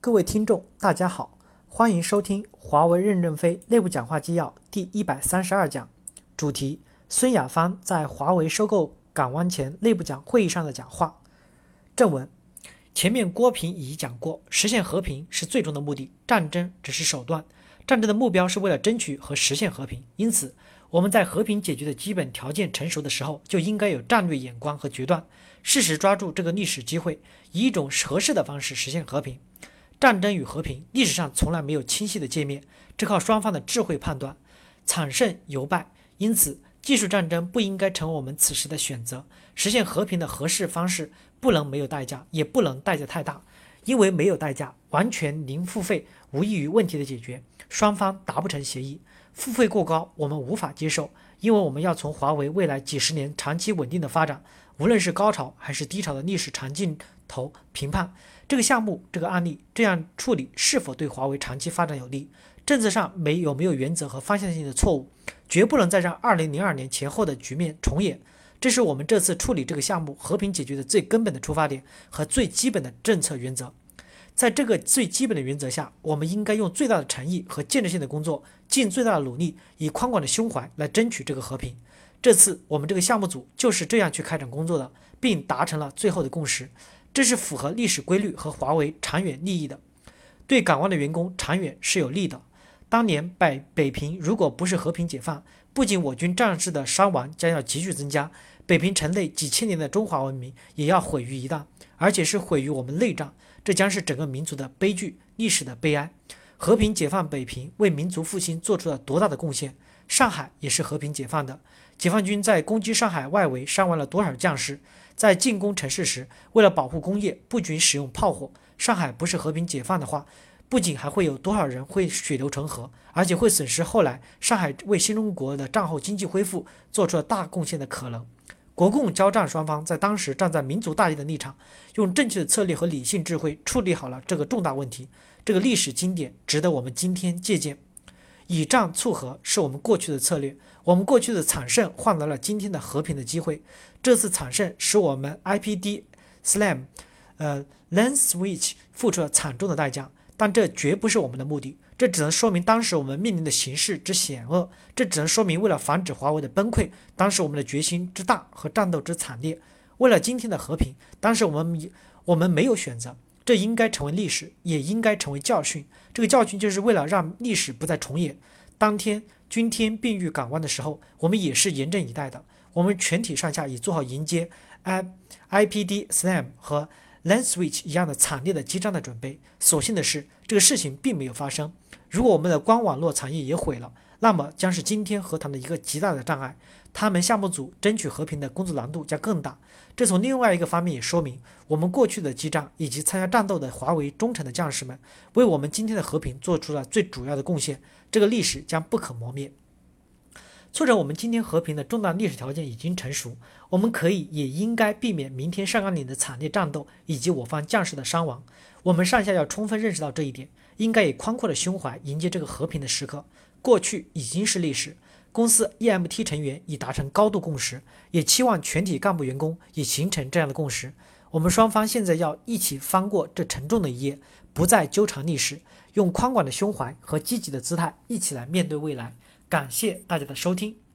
各位听众，大家好，欢迎收听华为任正非内部讲话纪要第一百三十二讲，主题：孙亚芳在华为收购港湾前内部讲会议上的讲话。正文：前面郭平已讲过，实现和平是最终的目的，战争只是手段。战争的目标是为了争取和实现和平，因此我们在和平解决的基本条件成熟的时候，就应该有战略眼光和决断，适时抓住这个历史机会，以一种合适的方式实现和平。战争与和平历史上从来没有清晰的界面，只靠双方的智慧判断，惨胜犹败。因此，技术战争不应该成为我们此时的选择。实现和平的合适方式不能没有代价，也不能代价太大，因为没有代价，完全零付费，无异于问题的解决，双方达不成协议。付费过高，我们无法接受，因为我们要从华为未来几十年长期稳定的发展，无论是高潮还是低潮的历史长镜头评判。这个项目，这个案例这样处理是否对华为长期发展有利？政策上没有没有原则和方向性的错误？绝不能再让二零零二年前后的局面重演。这是我们这次处理这个项目和平解决的最根本的出发点和最基本的政策原则。在这个最基本的原则下，我们应该用最大的诚意和建设性的工作，尽最大的努力，以宽广的胸怀来争取这个和平。这次我们这个项目组就是这样去开展工作的，并达成了最后的共识。这是符合历史规律和华为长远利益的，对港湾的员工长远是有利的。当年北北平如果不是和平解放，不仅我军战士的伤亡将要急剧增加，北平城内几千年的中华文明也要毁于一旦，而且是毁于我们内战，这将是整个民族的悲剧，历史的悲哀。和平解放北平，为民族复兴做出了多大的贡献？上海也是和平解放的，解放军在攻击上海外围伤亡了多少将士？在进攻城市时，为了保护工业，不仅使用炮火。上海不是和平解放的话，不仅还会有多少人会血流成河，而且会损失后来上海为新中国的战后经济恢复做出了大贡献的可能。国共交战双方在当时站在民族大义的立场，用正确的策略和理性智慧处理好了这个重大问题。这个历史经典值得我们今天借鉴。以战促和是我们过去的策略，我们过去的惨胜换来了今天的和平的机会。这次惨胜使我们 IPD SLAM，呃，LAN switch 付出了惨重的代价，但这绝不是我们的目的。这只能说明当时我们面临的形势之险恶，这只能说明为了防止华为的崩溃，当时我们的决心之大和战斗之惨烈。为了今天的和平，当时我们我们没有选择。这应该成为历史，也应该成为教训。这个教训就是为了让历史不再重演。当天军天并遇港湾的时候，我们也是严阵以待的。我们全体上下已做好迎接 I I P D SLAM 和 LAN switch 一样的惨烈的激战的准备。所幸的是，这个事情并没有发生。如果我们的光网络产业也毁了，那么将是今天和谈的一个极大的障碍。他们项目组争取和平的工作难度将更大。这从另外一个方面也说明，我们过去的激战以及参加战斗的华为忠诚的将士们，为我们今天的和平做出了最主要的贡献。这个历史将不可磨灭。促成我们今天和平的重大历史条件已经成熟，我们可以也应该避免明天上甘岭的惨烈战斗以及我方将士的伤亡。我们上下要充分认识到这一点，应该以宽阔的胸怀迎接这个和平的时刻。过去已经是历史。公司 EMT 成员已达成高度共识，也期望全体干部员工也形成这样的共识。我们双方现在要一起翻过这沉重的一页，不再纠缠历史，用宽广的胸怀和积极的姿态一起来面对未来。感谢大家的收听。